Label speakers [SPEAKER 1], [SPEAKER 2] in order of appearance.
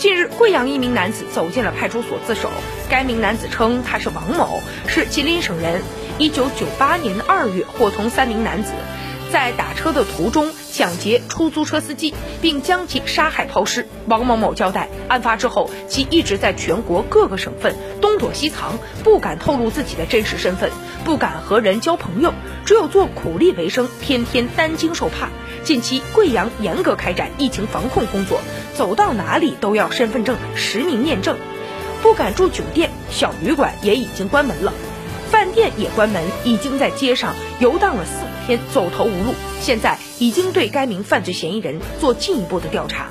[SPEAKER 1] 近日，贵阳一名男子走进了派出所自首。该名男子称他是王某，是吉林省人。一九九八年二月，伙同三名男子在打车的途中抢劫出租车司机，并将其杀害抛尸。王某某交代，案发之后，其一直在全国各个省份东躲西藏，不敢透露自己的真实身份，不敢和人交朋友，只有做苦力为生，天天担惊受怕。近期，贵阳严格开展疫情防控工作，走到哪里都要身份证实名验证，不敢住酒店，小旅馆也已经关门了，饭店也关门，已经在街上游荡了四五天，走投无路。现在已经对该名犯罪嫌疑人做进一步的调查。